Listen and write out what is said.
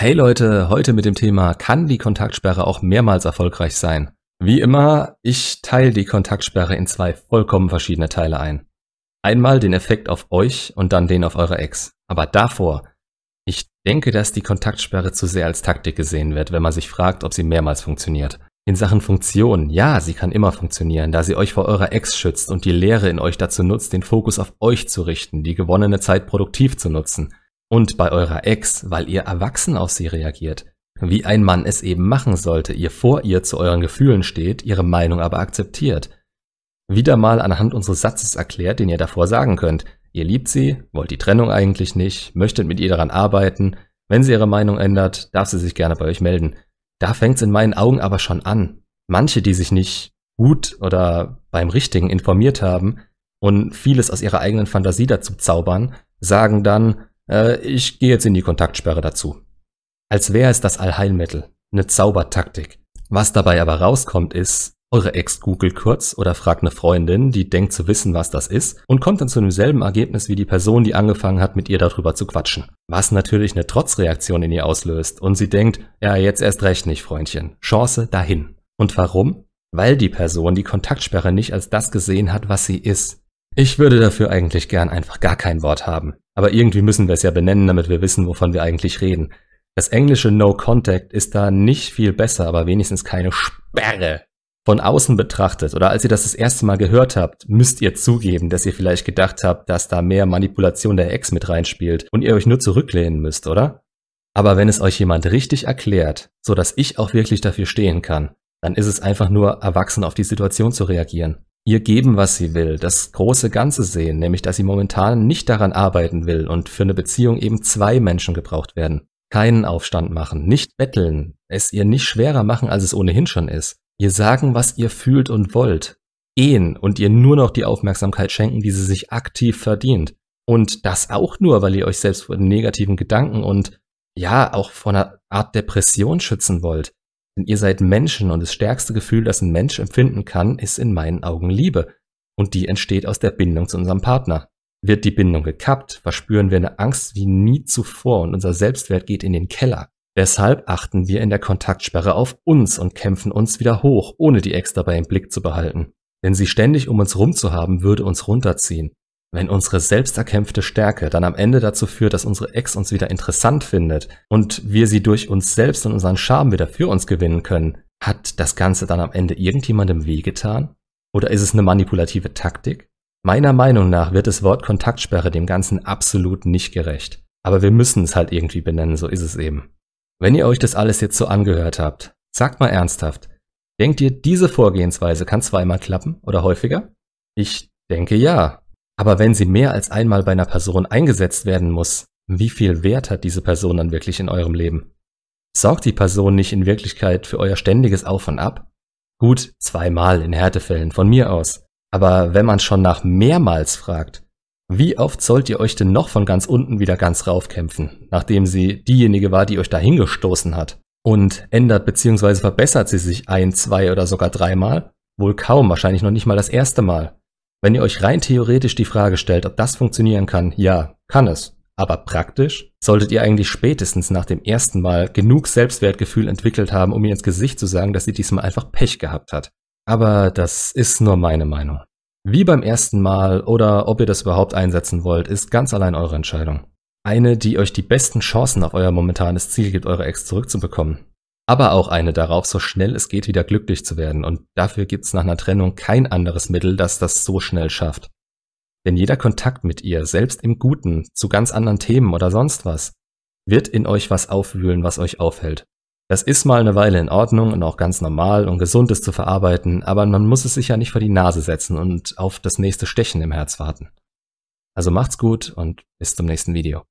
Hey Leute, heute mit dem Thema, kann die Kontaktsperre auch mehrmals erfolgreich sein? Wie immer, ich teile die Kontaktsperre in zwei vollkommen verschiedene Teile ein. Einmal den Effekt auf euch und dann den auf eure Ex. Aber davor, ich denke, dass die Kontaktsperre zu sehr als Taktik gesehen wird, wenn man sich fragt, ob sie mehrmals funktioniert. In Sachen Funktion, ja, sie kann immer funktionieren, da sie euch vor eurer Ex schützt und die Lehre in euch dazu nutzt, den Fokus auf euch zu richten, die gewonnene Zeit produktiv zu nutzen. Und bei eurer Ex, weil ihr erwachsen auf sie reagiert. Wie ein Mann es eben machen sollte, ihr vor ihr zu euren Gefühlen steht, ihre Meinung aber akzeptiert. Wieder mal anhand unseres Satzes erklärt, den ihr davor sagen könnt. Ihr liebt sie, wollt die Trennung eigentlich nicht, möchtet mit ihr daran arbeiten. Wenn sie ihre Meinung ändert, darf sie sich gerne bei euch melden. Da fängt's in meinen Augen aber schon an. Manche, die sich nicht gut oder beim Richtigen informiert haben und vieles aus ihrer eigenen Fantasie dazu zaubern, sagen dann, äh, ich gehe jetzt in die Kontaktsperre dazu. Als wäre es das Allheilmittel, eine Zaubertaktik. Was dabei aber rauskommt ist, eure Ex googelt kurz oder fragt eine Freundin, die denkt zu wissen, was das ist, und kommt dann zu demselben Ergebnis wie die Person, die angefangen hat, mit ihr darüber zu quatschen. Was natürlich eine Trotzreaktion in ihr auslöst und sie denkt, ja, jetzt erst recht nicht, Freundchen. Chance dahin. Und warum? Weil die Person die Kontaktsperre nicht als das gesehen hat, was sie ist. Ich würde dafür eigentlich gern einfach gar kein Wort haben. Aber irgendwie müssen wir es ja benennen, damit wir wissen, wovon wir eigentlich reden. Das englische No Contact ist da nicht viel besser, aber wenigstens keine Sperre. Von außen betrachtet oder als ihr das das erste Mal gehört habt, müsst ihr zugeben, dass ihr vielleicht gedacht habt, dass da mehr Manipulation der Ex mit reinspielt und ihr euch nur zurücklehnen müsst, oder? Aber wenn es euch jemand richtig erklärt, so dass ich auch wirklich dafür stehen kann, dann ist es einfach nur erwachsen auf die Situation zu reagieren ihr geben, was sie will, das große Ganze sehen, nämlich dass sie momentan nicht daran arbeiten will und für eine Beziehung eben zwei Menschen gebraucht werden. Keinen Aufstand machen, nicht betteln, es ihr nicht schwerer machen, als es ohnehin schon ist. Ihr sagen, was ihr fühlt und wollt. Gehen und ihr nur noch die Aufmerksamkeit schenken, die sie sich aktiv verdient. Und das auch nur, weil ihr euch selbst vor negativen Gedanken und ja, auch vor einer Art Depression schützen wollt. Denn ihr seid Menschen und das stärkste Gefühl, das ein Mensch empfinden kann, ist in meinen Augen Liebe. Und die entsteht aus der Bindung zu unserem Partner. Wird die Bindung gekappt, verspüren wir eine Angst wie nie zuvor und unser Selbstwert geht in den Keller. Deshalb achten wir in der Kontaktsperre auf uns und kämpfen uns wieder hoch, ohne die Ex dabei im Blick zu behalten. Denn sie ständig um uns rum zu haben, würde uns runterziehen. Wenn unsere selbsterkämpfte Stärke dann am Ende dazu führt, dass unsere Ex uns wieder interessant findet und wir sie durch uns selbst und unseren Charme wieder für uns gewinnen können, hat das Ganze dann am Ende irgendjemandem wehgetan? Oder ist es eine manipulative Taktik? Meiner Meinung nach wird das Wort Kontaktsperre dem Ganzen absolut nicht gerecht. Aber wir müssen es halt irgendwie benennen, so ist es eben. Wenn ihr euch das alles jetzt so angehört habt, sagt mal ernsthaft, denkt ihr, diese Vorgehensweise kann zweimal klappen oder häufiger? Ich denke ja. Aber wenn sie mehr als einmal bei einer Person eingesetzt werden muss, wie viel Wert hat diese Person dann wirklich in eurem Leben? Sorgt die Person nicht in Wirklichkeit für euer ständiges Auf und Ab? Gut, zweimal in Härtefällen von mir aus. Aber wenn man schon nach mehrmals fragt, wie oft sollt ihr euch denn noch von ganz unten wieder ganz raufkämpfen, nachdem sie diejenige war, die euch dahingestoßen hat? Und ändert bzw. verbessert sie sich ein, zwei oder sogar dreimal? Wohl kaum, wahrscheinlich noch nicht mal das erste Mal. Wenn ihr euch rein theoretisch die Frage stellt, ob das funktionieren kann, ja, kann es. Aber praktisch solltet ihr eigentlich spätestens nach dem ersten Mal genug Selbstwertgefühl entwickelt haben, um ihr ins Gesicht zu sagen, dass sie diesmal einfach Pech gehabt hat. Aber das ist nur meine Meinung. Wie beim ersten Mal oder ob ihr das überhaupt einsetzen wollt, ist ganz allein eure Entscheidung. Eine, die euch die besten Chancen auf euer momentanes Ziel gibt, eure Ex zurückzubekommen aber auch eine darauf, so schnell es geht, wieder glücklich zu werden. Und dafür gibt's nach einer Trennung kein anderes Mittel, das das so schnell schafft. Denn jeder Kontakt mit ihr, selbst im Guten, zu ganz anderen Themen oder sonst was, wird in euch was aufwühlen, was euch aufhält. Das ist mal eine Weile in Ordnung und auch ganz normal und gesund ist zu verarbeiten, aber man muss es sich ja nicht vor die Nase setzen und auf das nächste Stechen im Herz warten. Also macht's gut und bis zum nächsten Video.